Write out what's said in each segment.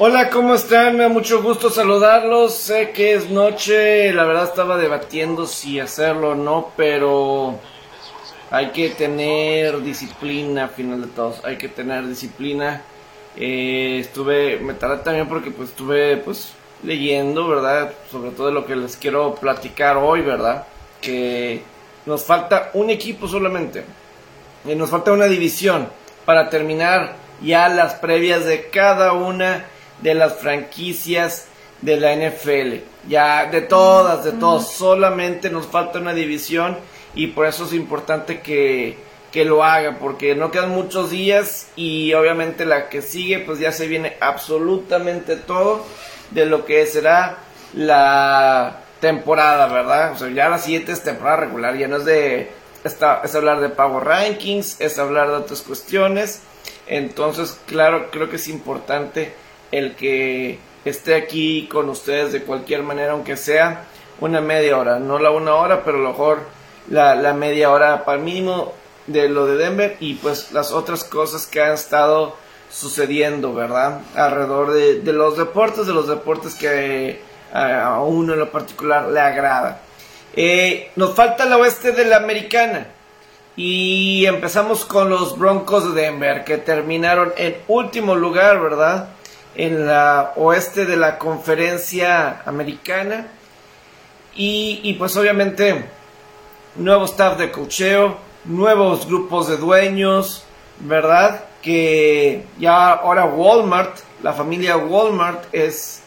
Hola, ¿cómo están? Me da mucho gusto saludarlos. Sé que es noche, la verdad estaba debatiendo si hacerlo o no, pero hay que tener disciplina, a final de todos, hay que tener disciplina. Eh, estuve, me tardé también porque pues estuve pues leyendo, ¿verdad? Sobre todo de lo que les quiero platicar hoy, ¿verdad? Que nos falta un equipo solamente. Y nos falta una división para terminar ya las previas de cada una de las franquicias de la NFL. Ya de todas, de todas, solamente nos falta una división y por eso es importante que, que lo haga, porque no quedan muchos días y obviamente la que sigue pues ya se viene absolutamente todo de lo que será la temporada, ¿verdad? O sea, ya la siguiente es temporada regular, ya no es de, esta, es hablar de Power Rankings, es hablar de otras cuestiones, entonces claro, creo que es importante el que esté aquí con ustedes de cualquier manera, aunque sea una media hora, no la una hora, pero a lo mejor la, la media hora para mínimo de lo de Denver y pues las otras cosas que han estado sucediendo, ¿verdad? Alrededor de, de los deportes, de los deportes que a uno en lo particular le agrada. Eh, nos falta el oeste de la americana. Y empezamos con los Broncos de Denver, que terminaron en último lugar, ¿verdad? En la oeste de la conferencia americana. Y, pues obviamente, nuevo staff de cocheo, nuevos grupos de dueños, ¿verdad? Que ya ahora Walmart, la familia Walmart es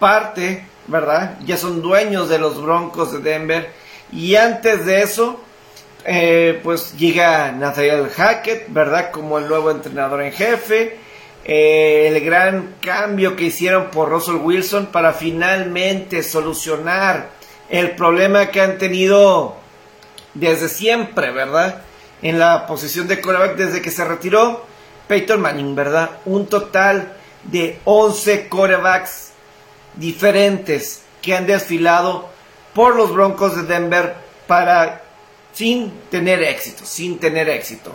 parte ¿verdad? Ya son dueños de los Broncos de Denver. Y antes de eso, eh, pues llega Nathaniel Hackett, ¿verdad? Como el nuevo entrenador en jefe. Eh, el gran cambio que hicieron por Russell Wilson para finalmente solucionar el problema que han tenido desde siempre, ¿verdad? En la posición de quarterback desde que se retiró Peyton Manning, ¿verdad? Un total de 11 quarterbacks diferentes que han desfilado por los Broncos de Denver para sin tener éxito, sin tener éxito.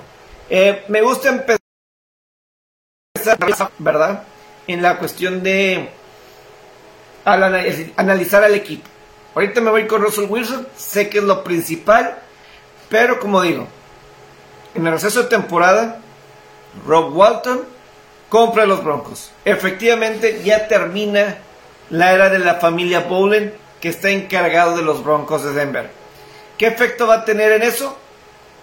Eh, me gusta empezar, ¿verdad? En la cuestión de analizar al equipo. Ahorita me voy con Russell Wilson, sé que es lo principal, pero como digo, en el receso de temporada, Rob Walton compra los Broncos. Efectivamente, ya termina la era de la familia Bowlen que está encargado de los Broncos de Denver. ¿Qué efecto va a tener en eso?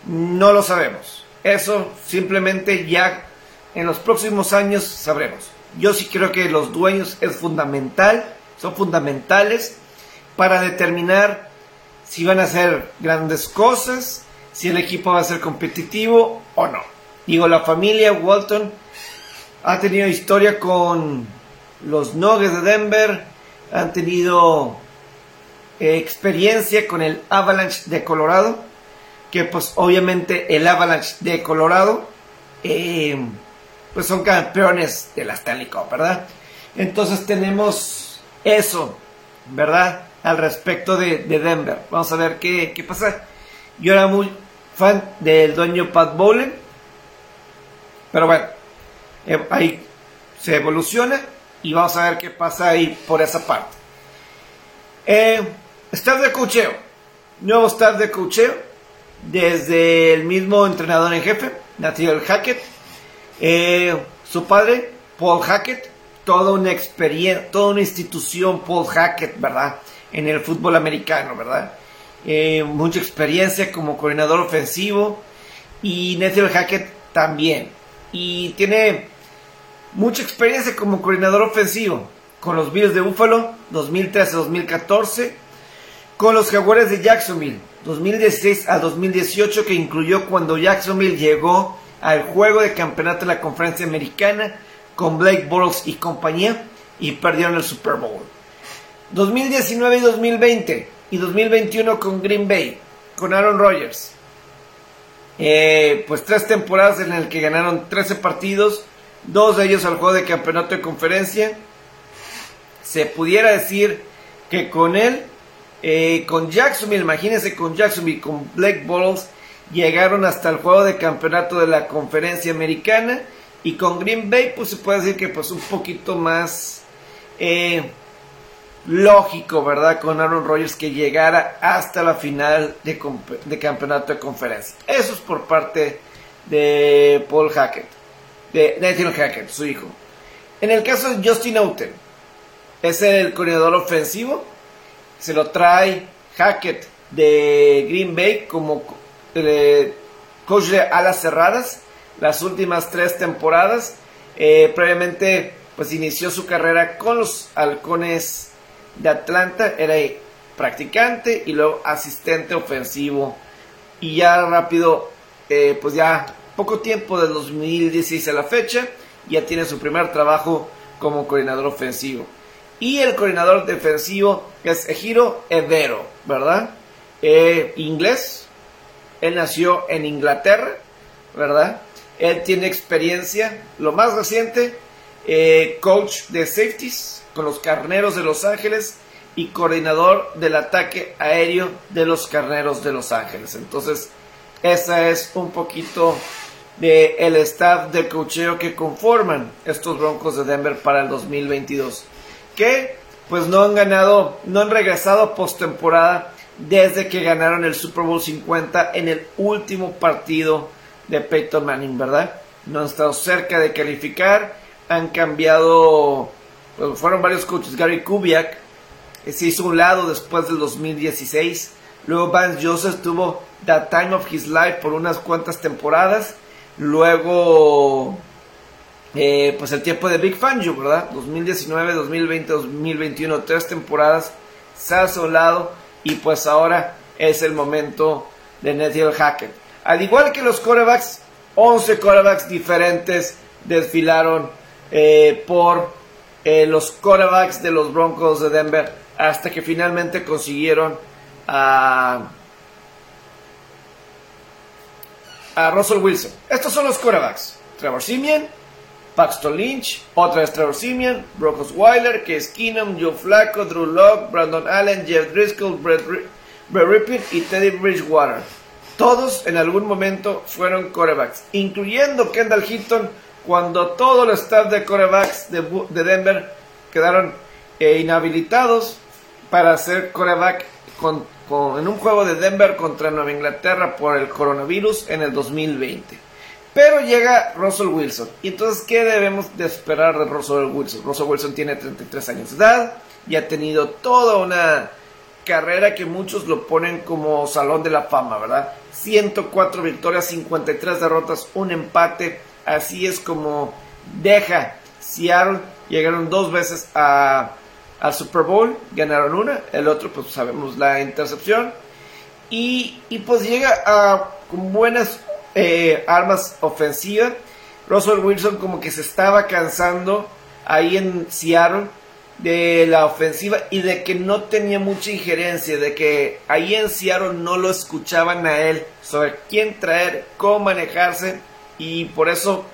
No lo sabemos. Eso simplemente ya en los próximos años sabremos. Yo sí creo que los dueños es fundamental, son fundamentales para determinar si van a hacer grandes cosas, si el equipo va a ser competitivo o no. Digo, la familia Walton ha tenido historia con los Nuggets de Denver han tenido eh, experiencia con el Avalanche de Colorado, que pues obviamente el Avalanche de Colorado eh, pues son campeones de la Stanley Cup, ¿verdad? Entonces tenemos eso, ¿verdad? Al respecto de, Denver. Vamos a ver qué, qué, pasa. Yo era muy fan del dueño Pat Bowlen, pero bueno, eh, ahí se evoluciona y vamos a ver qué pasa ahí por esa parte. Eh, staff de cocheo, nuevo staff de cocheo, desde el mismo entrenador en jefe, Nathaniel Hackett, eh, su padre, Paul Hackett, toda una experiencia, toda una institución, Paul Hackett, ¿verdad? En el fútbol americano, ¿verdad? Eh, mucha experiencia como coordinador ofensivo y Nathaniel Hackett también. Y tiene mucha experiencia como coordinador ofensivo con los Bills de Buffalo 2013-2014, con los Jaguares de Jacksonville 2016 a 2018 que incluyó cuando Jacksonville llegó al juego de campeonato de la conferencia americana con Blake Bortles y compañía y perdieron el Super Bowl. 2019 y 2020 y 2021 con Green Bay, con Aaron Rodgers. Eh, pues tres temporadas en las que ganaron 13 partidos, dos de ellos al juego de campeonato de conferencia. Se pudiera decir que con él, eh, con Jacksonville, imagínense con Jacksonville, con Black Balls, llegaron hasta el juego de campeonato de la conferencia americana Y con Green Bay, pues se puede decir que pues un poquito más eh, lógico, ¿verdad? Con Aaron Rodgers que llegara hasta la final de, de, campeonato de conferencia. Eso es por parte de Paul Hackett, de Nathan Hackett, su hijo. En el caso de Justin Outen, es el coordinador ofensivo, se lo trae Hackett de Green Bay como eh, de alas cerradas las últimas tres temporadas. Eh, previamente, pues inició su carrera con los halcones de Atlanta, era practicante y luego asistente ofensivo. Y ya rápido, eh, pues ya poco tiempo del 2016 a la fecha, ya tiene su primer trabajo como coordinador ofensivo. Y el coordinador defensivo es Ejiro Evero, ¿verdad? Eh, inglés. Él nació en Inglaterra, ¿verdad? Él tiene experiencia, lo más reciente, eh, coach de safeties con los Carneros de Los Ángeles y coordinador del ataque aéreo de los Carneros de Los Ángeles. Entonces, esa es un poquito de el staff de cocheo que conforman estos Broncos de Denver para el 2022. Que pues no han ganado, no han regresado postemporada desde que ganaron el Super Bowl 50 en el último partido de Peyton Manning, ¿verdad? No han estado cerca de calificar, han cambiado fueron varios coaches. Gary Kubiak se hizo un lado después del 2016. Luego Vance Joseph tuvo The Time of His Life por unas cuantas temporadas. Luego, eh, pues el tiempo de Big Fangio, ¿verdad? 2019, 2020, 2021, tres temporadas. Se ha lado y pues ahora es el momento de Nethiel Hackett. Al igual que los corebacks, 11 corebacks diferentes desfilaron eh, por eh, los quarterbacks de los Broncos de Denver hasta que finalmente consiguieron a, a Russell Wilson. Estos son los quarterbacks. Trevor Simeon, Paxton Lynch, otra vez Trevor Simeon, Brock Osweiler, Case Keenum, Joe Flacco, Drew Locke, Brandon Allen, Jeff Driscoll, Brett, Rippin y Teddy Bridgewater. Todos en algún momento fueron quarterbacks, incluyendo Kendall Hinton, cuando todo el staff de corebacks de, Denver quedaron eh, inhabilitados para hacer coreback en un juego de Denver contra Nueva Inglaterra por el coronavirus en el 2020. Pero llega Russell Wilson. Y entonces, ¿qué debemos de esperar de Russell Wilson? Russell Wilson tiene 33 años de edad y ha tenido toda una carrera que muchos lo ponen como salón de la fama, ¿verdad? 104 victorias, 53 derrotas, un empate, Así es como deja Seattle. Llegaron dos veces a, al Super Bowl, ganaron una, el otro pues sabemos la intercepción. Y, pues llega a, con buenas eh, armas ofensivas. Russell Wilson como que se estaba cansando ahí en Seattle de la ofensiva y de que no tenía mucha injerencia, de que ahí en Seattle no lo escuchaban a él sobre quién traer, cómo manejarse y por eso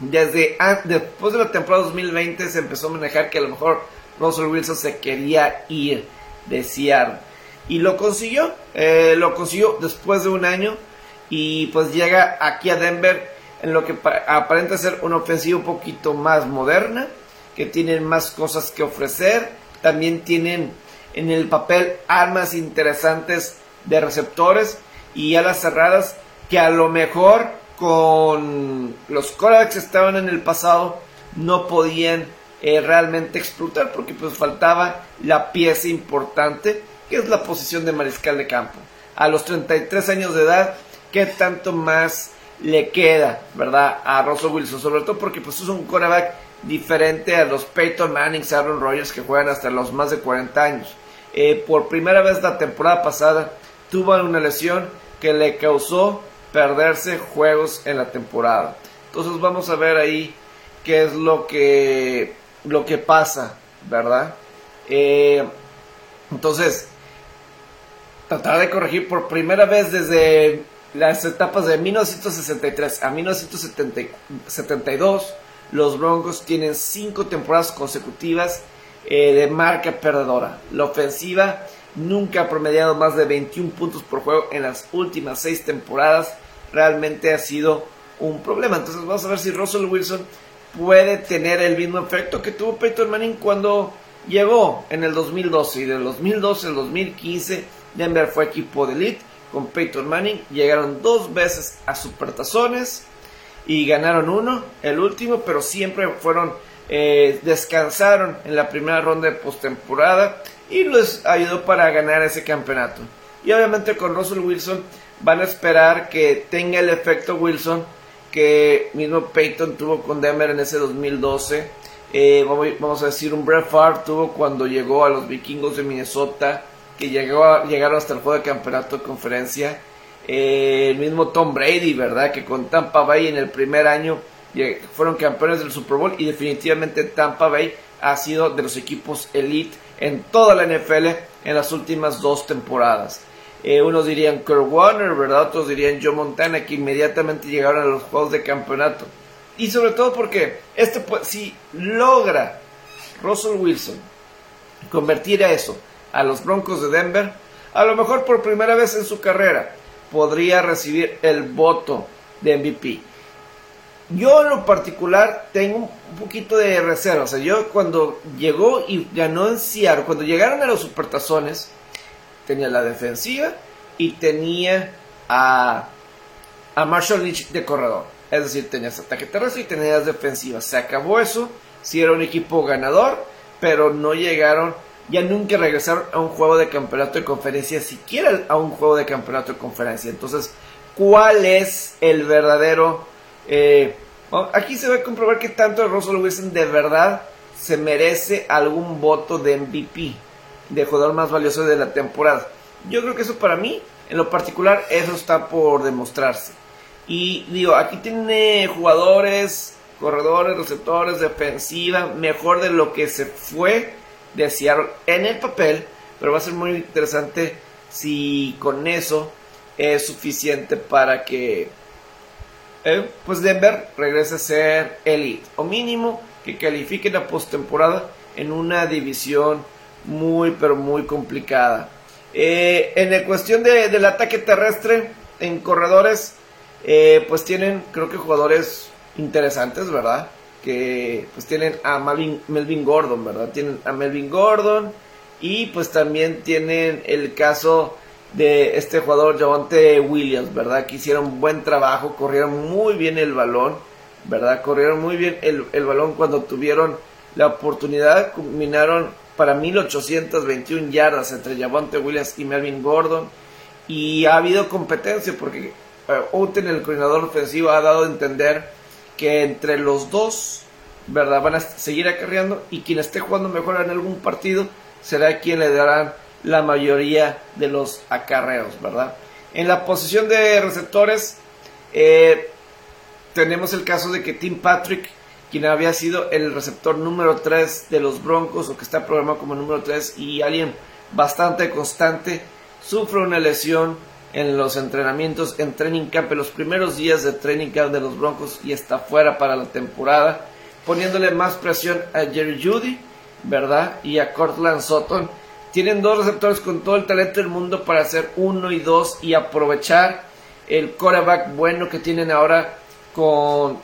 desde después de la temporada 2020 se empezó a manejar que a lo mejor Russell Wilson se quería ir de Seattle y lo consiguió, eh, lo consiguió después de un año y pues llega aquí a Denver en lo que aparenta ser una ofensiva un poquito más moderna, que tienen más cosas que ofrecer, también tienen en el papel armas interesantes de receptores y alas cerradas que a lo mejor con los corebacks que estaban en el pasado no podían eh, realmente explotar porque pues faltaba la pieza importante que es la posición de mariscal de campo. A los 33 años de edad, ¿qué tanto más le queda, verdad, a Russell Wilson? Sobre todo porque pues es un coreback diferente a los Peyton Manning, Aaron Rodgers que juegan hasta los más de 40 años. Eh, por primera vez la temporada pasada tuvo una lesión que le causó perderse juegos en la temporada. Entonces vamos a ver ahí qué es lo que, lo que pasa, ¿verdad? Eh, entonces, tratar de corregir por primera vez desde las etapas de 1963 a 1972, los Broncos tienen cinco temporadas consecutivas eh, de marca perdedora. La ofensiva nunca ha promediado más de 21 puntos por juego en las últimas seis temporadas. Realmente ha sido un problema. Entonces vamos a ver si Russell Wilson puede tener el mismo efecto que tuvo Peyton Manning cuando llegó en el 2012 y del 2012 al 2015 Denver fue equipo de elite con Peyton Manning llegaron dos veces a supertazones y ganaron uno el último pero siempre fueron eh, descansaron en la primera ronda de postemporada y les ayudó para ganar ese campeonato y obviamente con Russell Wilson van a esperar que tenga el efecto Wilson que mismo Peyton tuvo con Denver en ese 2012. Eh, vamos a decir, un Brett Favre tuvo cuando llegó a los vikingos de Minnesota, que llegó llegaron hasta el juego de campeonato de conferencia. Eh, el mismo Tom Brady, ¿verdad? Que con Tampa Bay en el primer año fueron campeones del Super Bowl y definitivamente Tampa Bay ha sido de los equipos elite en toda la NFL en las últimas dos temporadas. Eh, unos dirían Kurt Warner, ¿verdad? Otros dirían Joe Montana, que inmediatamente llegaron a los juegos de campeonato. Y sobre todo porque este, si logra Russell Wilson convertir a eso a los Broncos de Denver, a lo mejor por primera vez en su carrera podría recibir el voto de MVP. Yo en lo particular tengo un poquito de reserva. O sea, yo cuando llegó y ganó en Seattle, cuando llegaron a los Supertazones, tenía la defensiva y tenía a, a Marshall Lynch de corredor. Es decir, tenías ataque terrestre y tenías defensiva. Se acabó eso. Si era un equipo ganador, pero no llegaron, ya nunca regresaron a un juego de campeonato de conferencia, siquiera a un juego de campeonato de conferencia. Entonces, ¿cuál es el verdadero... Eh, aquí se va a comprobar que tanto Russell Wilson de verdad se merece algún voto de MVP de jugador más valioso de la temporada. Yo creo que eso para mí, en lo particular, eso está por demostrarse. Y digo, aquí tiene jugadores, corredores, receptores, defensiva, mejor de lo que se fue de Seattle en el papel, pero va a ser muy interesante si con eso es suficiente para que eh, pues Denver regrese a ser elite o mínimo que califique la postemporada en una división muy, pero muy complicada. Eh, en la cuestión de, del ataque terrestre en corredores, eh, pues tienen, creo que jugadores interesantes, ¿verdad? Que pues tienen a Melvin, Melvin Gordon, ¿verdad? Tienen a Melvin Gordon y pues también tienen el caso de este jugador Javante Williams, ¿verdad? Que hicieron buen trabajo, corrieron muy bien el balón, ¿verdad? Corrieron muy bien el, el balón cuando tuvieron la oportunidad, combinaron para 1821 yardas entre Javonte Williams y Melvin Gordon. Y ha habido competencia porque uh, el coordinador ofensivo, ha dado a entender que entre los dos, ¿verdad? Van a seguir acarreando y quien esté jugando mejor en algún partido será quien le darán la mayoría de los acarreos, ¿verdad? En la posición de receptores, eh, tenemos el caso de que Tim Patrick quien había sido el receptor número 3 de los Broncos o que está programado como número 3 y alguien bastante constante, sufre una lesión en los entrenamientos en training camp, en los primeros días de training camp de los Broncos y está fuera para la temporada, poniéndole más presión a Jerry Judy, ¿verdad? Y a Cortland Sutton. Tienen dos receptores con todo el talento del mundo para hacer uno y dos y aprovechar el coreback bueno que tienen ahora con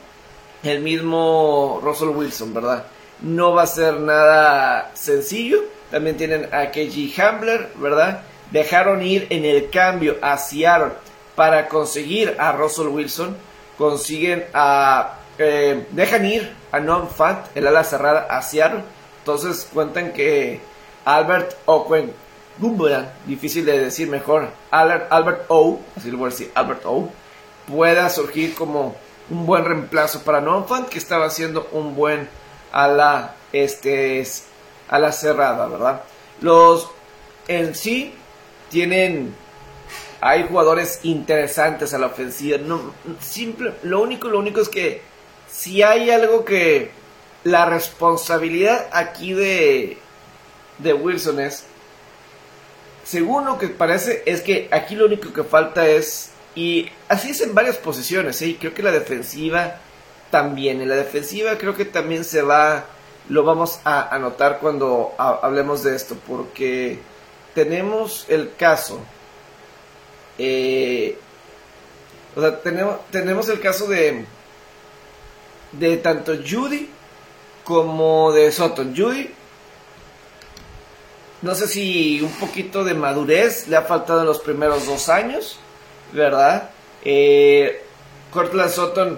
el mismo Russell Wilson, ¿verdad? No va a ser nada sencillo. También tienen a KG Hambler, ¿verdad? Dejaron ir en el cambio a Seattle para conseguir a Russell Wilson. Consiguen a. Eh, dejan ir a Non Fant, el ala cerrada, a Seattle. Entonces cuentan que Albert Owen difícil de decir mejor, Albert, Albert O, así lo voy a decir, Albert O, pueda surgir como un buen reemplazo para Nonfant, que estaba haciendo un buen a la, este, cerrada, ¿verdad? Los en sí tienen, hay jugadores interesantes a la ofensiva. No, simple, lo único, lo único es que si hay algo que la responsabilidad aquí de, de Wilson es, según lo que parece, es que aquí lo único que falta es y así es en varias posiciones, ¿eh? creo que la defensiva también. En la defensiva creo que también se va, lo vamos a anotar cuando hablemos de esto, porque tenemos el caso. Eh, O sea, tenemos, tenemos el caso de, de tanto Judy como de Soto. Judy, no sé si un poquito de madurez le ha faltado en los primeros dos años, ¿verdad? Eh, Cortland Sutton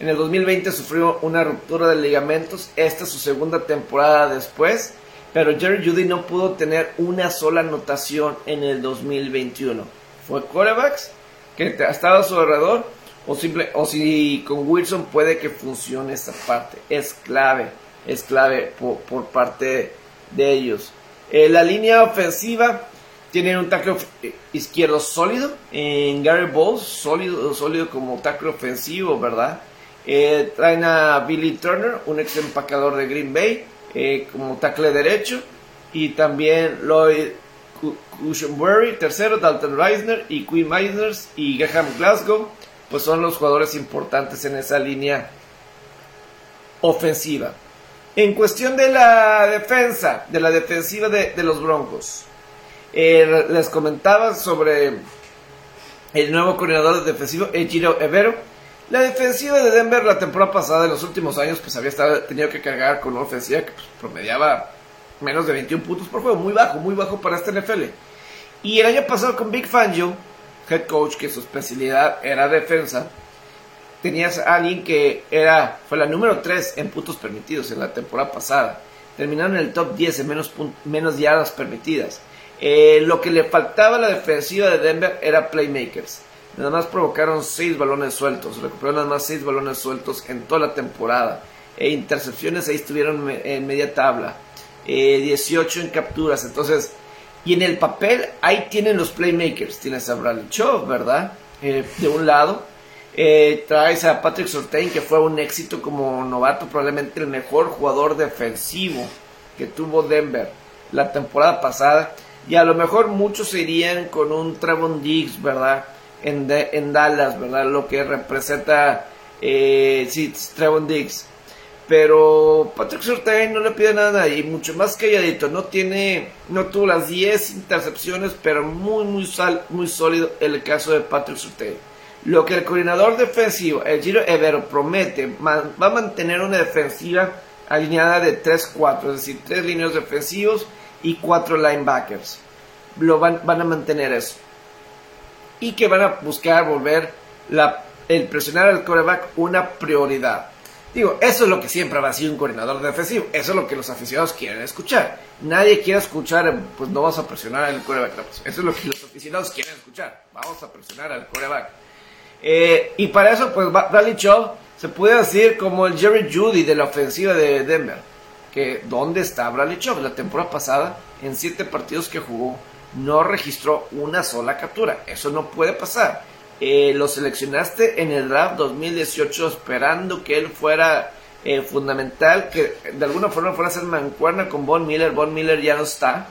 en el 2020 sufrió una ruptura de ligamentos. Esta es su segunda temporada después. Pero Jerry Judy no pudo tener una sola anotación en el 2021. Fue corebacks que ha estado a su alrededor. O, simple, o si con Wilson puede que funcione esta parte. Es clave. Es clave por, parte de ellos. Eh, la línea ofensiva tiene un tackle izquierdo sólido. En Gary Bowles, sólido, sólido como tackle ofensivo, ¿verdad? Eh, traen a Billy Turner, un ex empacador de Green Bay, eh, como tackle derecho. Y también Lloyd Cushenberry, tercero, Dalton Reisner y Quinn Meisners y Graham Glasgow, pues son los jugadores importantes en esa línea ofensiva. En cuestión de la defensa, de la defensiva de, los Broncos, eh, les comentaba sobre el nuevo coordinador defensivo, Ejiro Evero la defensiva de Denver la temporada pasada, en los últimos años, pues había estado, tenido que cargar con una ofensiva que pues, promediaba menos de 21 puntos por juego, muy bajo, muy bajo para este NFL. Y el año pasado con Big Fangio, head coach, que su especialidad era defensa, tenías a alguien que era, fue la número 3 en puntos permitidos en la temporada pasada. Terminaron en el top 10 en menos, menos yardas permitidas. Eh, lo que le faltaba a la defensiva de Denver era playmakers. Nada más provocaron 6 balones sueltos. Recuperaron nada más 6 balones sueltos en toda la temporada. E intercepciones ahí estuvieron en media tabla. 18 eh, en capturas. Entonces, y en el papel ahí tienen los playmakers. Tienes a Bradley Chubb, ¿verdad? Eh, de un lado. Eh, traes a Patrick Surtain, que fue un éxito como novato, probablemente el mejor jugador defensivo que tuvo Denver la temporada pasada. Y a lo mejor muchos irían con un Trevon Diggs, ¿verdad? En, Dallas, ¿verdad? Lo que representa, eh, Trevon Diggs. Pero Patrick Surtain no le pide nada y mucho más calladito. No tiene, no tuvo las 10 intercepciones, pero muy, muy, sal, muy sólido el caso de Patrick Surtain. Lo que el coordinador defensivo, el Giro Evero, promete, va a mantener una defensiva alineada de 3-4, es decir, 3 líneas defensivos y 4 linebackers. Lo van a mantener eso y que van a buscar volver la, el presionar al coreback una prioridad. Digo, eso es lo que siempre va a ser un coordinador defensivo. Eso es lo que los aficionados quieren escuchar. Nadie quiere escuchar, pues no vamos a presionar al coreback. Pues, eso es lo que los aficionados quieren escuchar. Vamos a presionar al coreback. Eh, y para eso, pues Bradley Chubb se puede decir como el Jerry Judy de la ofensiva de Denver. Que, ¿dónde está Bradley Chubb? La temporada pasada, en siete partidos que jugó, no registró una sola captura. Eso no puede pasar. Eh, lo seleccionaste en el draft 2018 esperando que él fuera eh, fundamental, que de alguna forma fuera a ser mancuerna con Von Miller. Von Miller ya no está.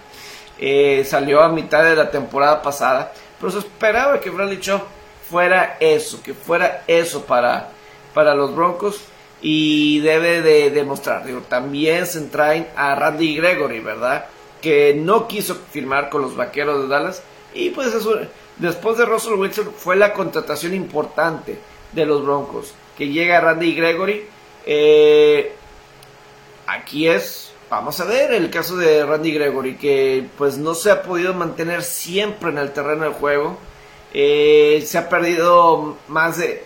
Eh, salió a mitad de la temporada pasada. Pero se esperaba que Bradley Shaw fuera eso, que fuera eso para, para los Broncos. Y debe de demostrar. También se traen a Randy Gregory, ¿verdad? Que no quiso firmar con los Vaqueros de Dallas. Y pues eso, después de Russell Wilson fue la contratación importante de los Broncos. Que llega Randy Gregory. Eh, aquí es, vamos a ver el caso de Randy Gregory, que pues no se ha podido mantener siempre en el terreno del juego. Eh, se ha perdido más de...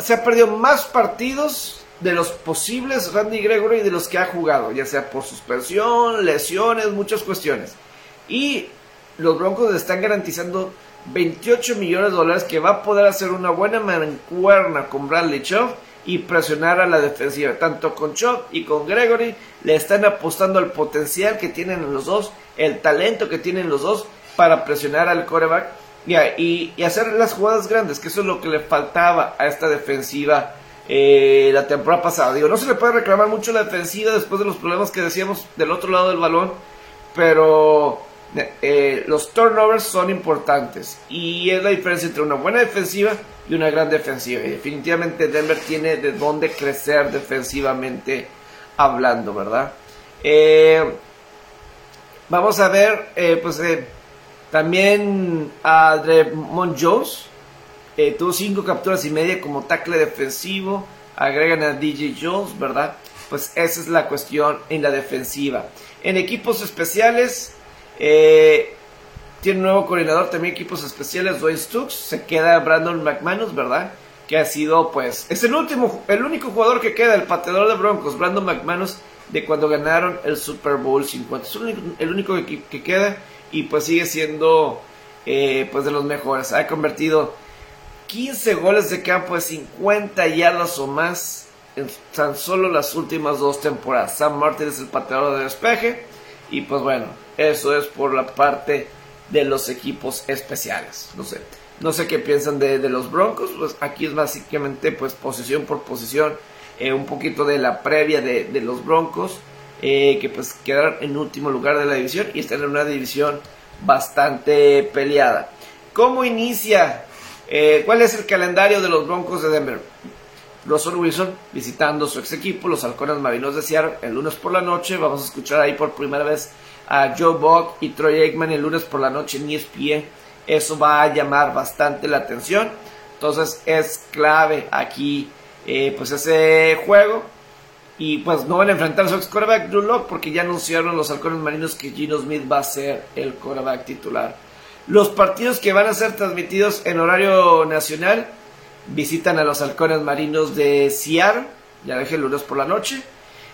se ha perdido más partidos de los posibles Randy Gregory de los que ha jugado, ya sea por suspensión, lesiones, muchas cuestiones. Y los Broncos están garantizando 28 millones de dólares que va a poder hacer una buena mancuerna con Bradley Chubb y presionar a la defensiva. Tanto con Chubb y con Gregory le están apostando al potencial que tienen los dos, el talento que tienen los dos para presionar al coreback y, y hacer las jugadas grandes, que eso es lo que le faltaba a esta defensiva eh, la temporada pasada. Digo, no se le puede reclamar mucho la defensiva después de los problemas que decíamos del otro lado del balón, pero eh, los turnovers son importantes y es la diferencia entre una buena defensiva y una gran defensiva. Y definitivamente Denver tiene de dónde crecer defensivamente hablando, ¿verdad? Eh, vamos a ver, pues también a Dremont Jones eh, tuvo 5 capturas y media como tackle defensivo. Agregan a DJ Jones, ¿verdad? Pues esa es la cuestión en la defensiva. En equipos especiales, eh, tiene un nuevo coordinador también equipos especiales, Dwayne Stooks. Se queda Brandon McManus, ¿verdad? Que ha sido, pues, es el último, el único jugador que queda, el pateador de Broncos, Brandon McManus, de cuando ganaron el Super Bowl 50. Es el único, que, queda y pues sigue siendo, eh, pues, de los mejores. Ha convertido 15 goles de campo de 50 yardas o más en tan solo las últimas dos temporadas. Sam Martin es el pateador de despeje. Y pues bueno, eso es por la parte de los equipos especiales. No sé, no sé qué piensan de, los Broncos. Pues aquí es básicamente pues posición por posición. Eh, un poquito de la previa de, los Broncos. Eh, que pues quedaron en último lugar de la división y están en una división bastante peleada. ¿Cómo inicia eh, ¿Cuál es el calendario de los Broncos de Denver? Russell Wilson visitando su ex equipo, los Halcones Marinos de Seattle, el lunes por la noche. Vamos a escuchar ahí por primera vez a Joe Buck y Troy Aikman el lunes por la noche en ESPN. Eso va a llamar bastante la atención. Entonces es clave aquí eh, pues ese juego. Y pues no van a enfrentar a su ex quarterback Drew Locke porque ya anunciaron los Halcones Marinos que Gino Smith va a ser el quarterback titular. Los partidos que van a ser transmitidos en horario nacional visitan a los halcones marinos de Seattle, ya dejé el lunes por la noche.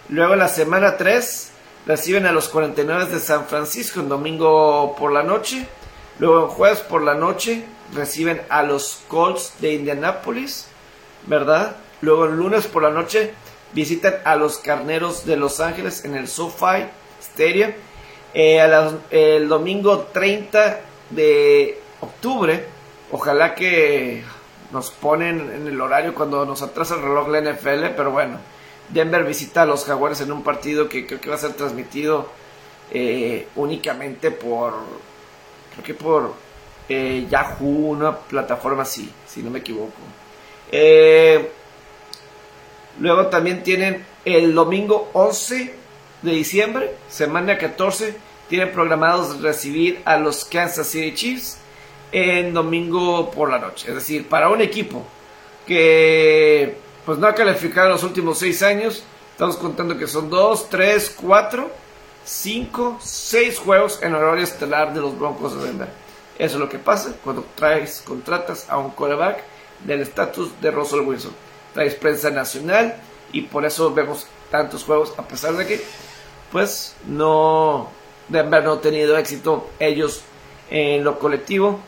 Luego en la semana 3 reciben a los 49 de San Francisco en domingo por la noche. Luego en jueves por la noche reciben a los Colts de Indianapolis, ¿verdad? Luego el lunes por la noche visitan a los Carneros de Los Ángeles en el SoFi Stadium. Eh, el domingo 30 de octubre. Ojalá que nos ponen en el horario cuando nos atrasa el reloj la NFL, pero bueno, Denver visita a los Jaguares en un partido que creo que va a ser transmitido eh, únicamente por, creo que por eh, Yahoo, una plataforma así, si no me equivoco. Eh, luego también tienen el domingo 11 de diciembre, semana 14 tienen programados recibir a los Kansas City Chiefs en domingo por la noche. Es decir, para un equipo que pues no ha calificado los últimos seis años, estamos contando que son dos, tres, cuatro, cinco, seis juegos en horario estelar de los Broncos de Denver. Eso es lo que pasa cuando traes, contratas a un quarterback del estatus de Russell Wilson. Traes prensa nacional y por eso vemos tantos juegos, a pesar de que, pues, no, Denver no ha tenido éxito ellos en lo colectivo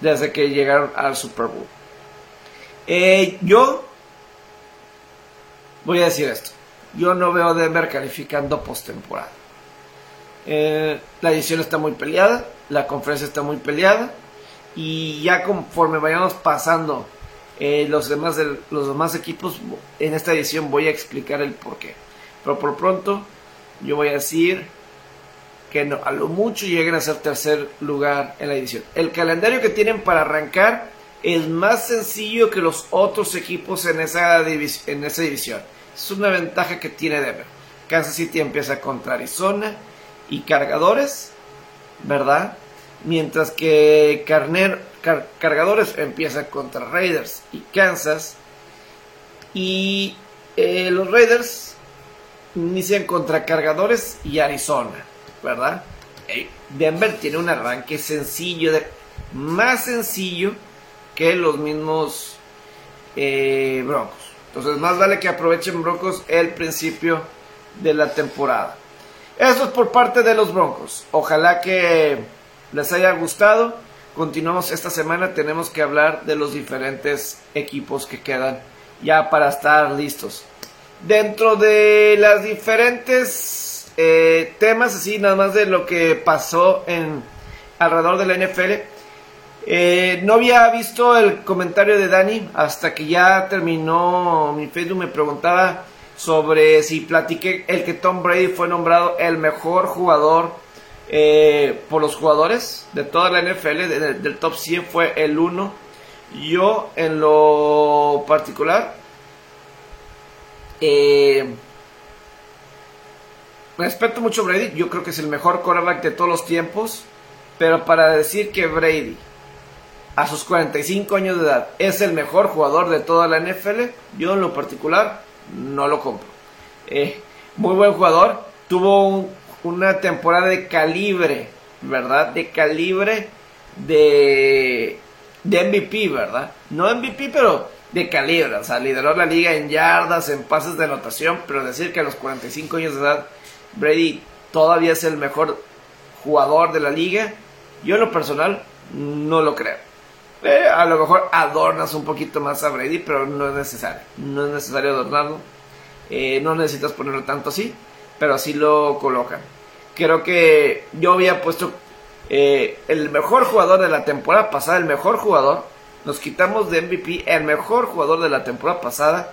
desde que llegaron al Super Bowl. Eh, yo voy a decir esto. Yo no veo a Denver calificando postemporada. Eh, la edición está muy peleada, la conferencia está muy peleada y ya conforme vayamos pasando eh, los, demás los demás equipos en esta edición voy a explicar el por qué. Pero por pronto yo voy a decir que a lo mucho lleguen a ser tercer lugar en la edición. El calendario que tienen para arrancar es más sencillo que los otros equipos en esa, en esa división. Es una ventaja que tiene Denver. Kansas City empieza contra Arizona y Cargadores, ¿verdad? Mientras que Carner, Cargadores empieza contra Raiders y Kansas. Y eh, los Raiders inician contra Cargadores y Arizona. ¿Verdad? Denver tiene un arranque sencillo, de, más sencillo que los mismos eh, Broncos. Entonces, más vale que aprovechen Broncos el principio de la temporada. Eso es por parte de los Broncos. Ojalá que les haya gustado. Continuamos esta semana. Tenemos que hablar de los diferentes equipos que quedan ya para estar listos. Dentro de las diferentes eh, temas así, nada más de lo que pasó en alrededor de la NFL. Eh, no había visto el comentario de Dani hasta que ya terminó mi Facebook. Me preguntaba sobre si platiqué el que Tom Brady fue nombrado el mejor jugador eh, por los jugadores de toda la NFL, del top 100 fue el 1. Yo en lo particular, eh, respeto mucho Brady, yo creo que es el mejor quarterback de todos los tiempos, pero para decir que Brady a sus 45 años de edad es el mejor jugador de toda la NFL, yo en lo particular no lo compro. Eh, muy buen jugador, tuvo una temporada de calibre, ¿verdad? De calibre de, de MVP, ¿verdad? No MVP, pero de calibre. O sea, lideró la liga en yardas, en pases de anotación, pero decir que a los 45 años de edad Brady todavía es el mejor jugador de la liga, yo en lo personal no lo creo. Eh, a lo mejor adornas un poquito más a Brady, pero no es necesario. No es necesario adornarlo. Eh, no necesitas ponerlo tanto así, pero así lo colocan. Creo que yo había puesto eh, el mejor jugador de la temporada pasada, el mejor jugador. Nos quitamos de MVP, el mejor jugador de la temporada pasada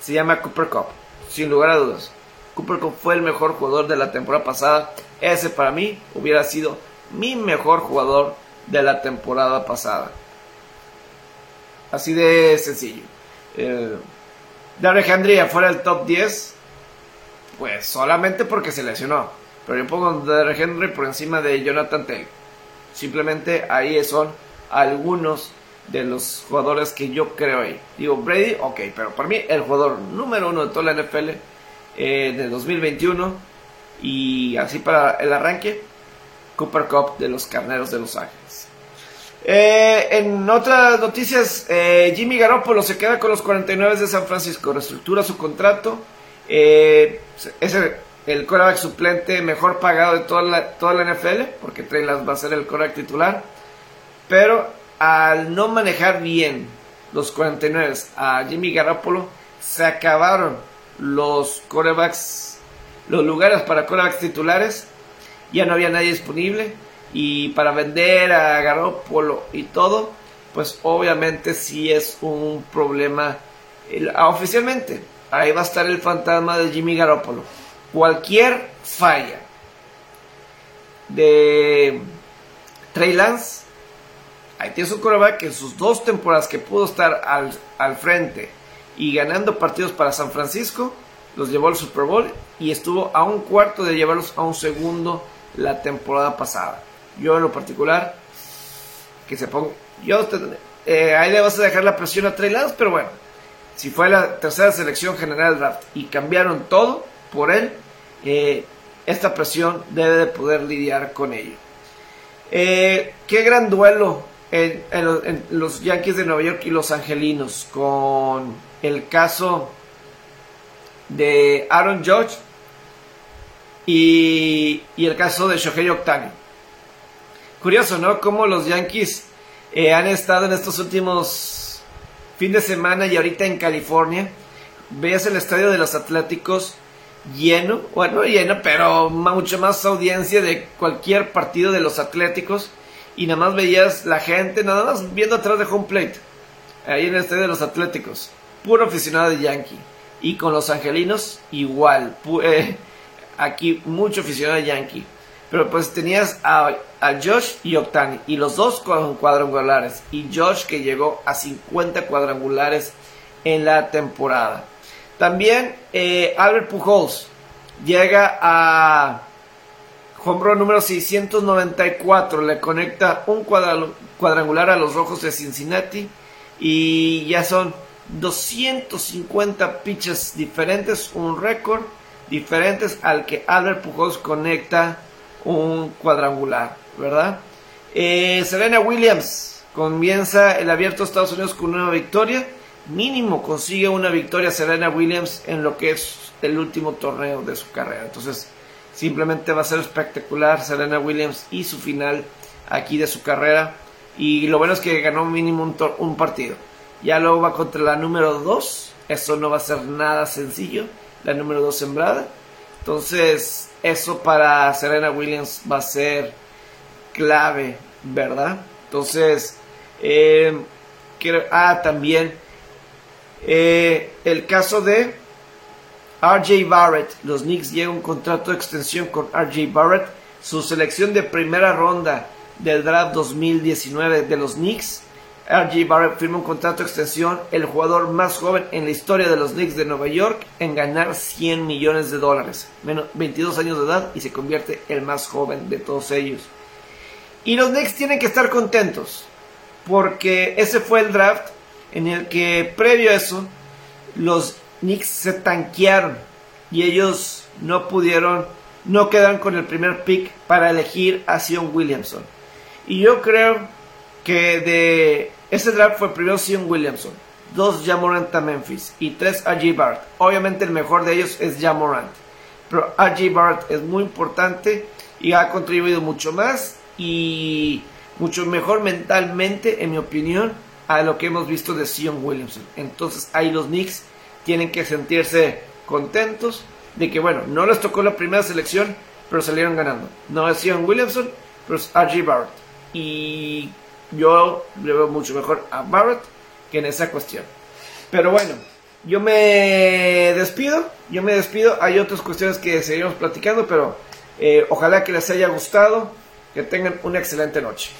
se llama Cooper Cup, sin lugar a dudas. Cooper Cup fue el mejor jugador de la temporada pasada. Ese para mí hubiera sido mi mejor jugador de la temporada pasada. Así de sencillo. Eh, Derek Henry fuera del top 10, pues solamente porque se lesionó. Pero yo pongo a Henry por encima de Jonathan Taylor. Simplemente ahí son algunos de los jugadores que yo creo ahí. Digo, Brady, ok, pero para mí el jugador número uno de toda la NFL eh, de 2021 y así para el arranque, Cooper Cup de los Carneros de Los Ángeles. Eh, en otras noticias, eh, Jimmy Garoppolo se queda con los 49 de San Francisco, reestructura su contrato. Es el, coreback suplente mejor pagado de toda la, toda la NFL, porque Trey va a ser el coreback titular. Pero al no manejar bien los 49 a Jimmy Garoppolo, se acabaron los corebacks, los lugares para corebacks titulares. Ya no había nadie disponible y para vender a Garoppolo y todo, pues obviamente sí es un problema ah, oficialmente. Ahí va a estar el fantasma de Jimmy Garoppolo. Cualquier falla de Trey Lance, ahí tiene su coreback que en sus dos temporadas que pudo estar al, al frente y ganando partidos para San Francisco, los llevó al Super Bowl y estuvo a un cuarto de llevarlos a un segundo la temporada pasada. Yo en lo particular, que se ponga... Yo, eh, ahí le vas a dejar la presión a Trey Lance, pero bueno, si fue la tercera selección general draft y cambiaron todo por él, eh, esta presión debe de poder lidiar con ello. Eh, qué gran duelo en, los Yankees de Nueva York y los Angelinos con el caso de Aaron Judge y, y el caso de Shohei Ohtani. Curioso, ¿no? Cómo los Yankees eh, han estado en estos últimos fin de semana y ahorita en California. Veas el estadio de los Atléticos lleno, bueno, lleno, pero mucho más audiencia de cualquier partido de los Atléticos. Y nada más veías la gente, nada más viendo atrás de home plate. Ahí en el estadio de los Atléticos. Puro aficionado de Yankee. Y con los Angelinos, igual. Eh, aquí mucho aficionado de Yankee. Pero pues tenías a, Josh y Octani. Y los dos con cuadrangulares. Y Josh que llegó a 50 cuadrangulares en la temporada. También eh, Albert Pujols llega a home número 694. Le conecta un cuadrangular a los rojos de Cincinnati. Y ya son 250 pitches diferentes. Un récord diferentes al que Albert Pujols conecta un cuadrangular, ¿verdad? Eh, Serena Williams comienza el abierto de Estados Unidos con una victoria. Mínimo consigue una victoria Serena Williams en lo que es el último torneo de su carrera. Entonces, simplemente va a ser espectacular Serena Williams y su final aquí de su carrera. Y lo bueno es que ganó mínimo un, un partido. Ya luego va contra la número 2. Eso no va a ser nada sencillo. La número 2 sembrada. Entonces, eso para Serena Williams va a ser clave, ¿verdad? Entonces, eh, ah, también eh, el caso de RJ Barrett. Los Knicks llegan un contrato de extensión con RJ Barrett. Su selección de primera ronda del draft 2019 de los Knicks RJ Barrett firma un contrato de extensión, el jugador más joven en la historia de los Knicks de Nueva York en ganar 100 millones de dólares, menos 22 años de edad y se convierte el más joven de todos ellos. Y los Knicks tienen que estar contentos. porque ese fue el draft en el que previo a eso los Knicks se tanquearon y ellos no pudieron, no quedaron con el primer pick para elegir a Sion Williamson. Y yo creo que de ese draft fue primero Sion Williamson, dos Jamorant a Memphis y tres G. Bart. Obviamente el mejor de ellos es Jamorant, pero G. Bart es muy importante y ha contribuido mucho más y mucho mejor mentalmente, en mi opinión, a lo que hemos visto de Sion Williamson. Entonces ahí los Knicks tienen que sentirse contentos de que, bueno, no les tocó la primera selección, pero salieron ganando. No es Sion Williamson, pero es R.G. Barrett. Y yo le veo mucho mejor a Barrett que en esa cuestión. Pero bueno, yo me despido, yo me despido. Hay otras cuestiones que seguiremos platicando, pero eh, ojalá que les haya gustado. Que tengan una excelente noche.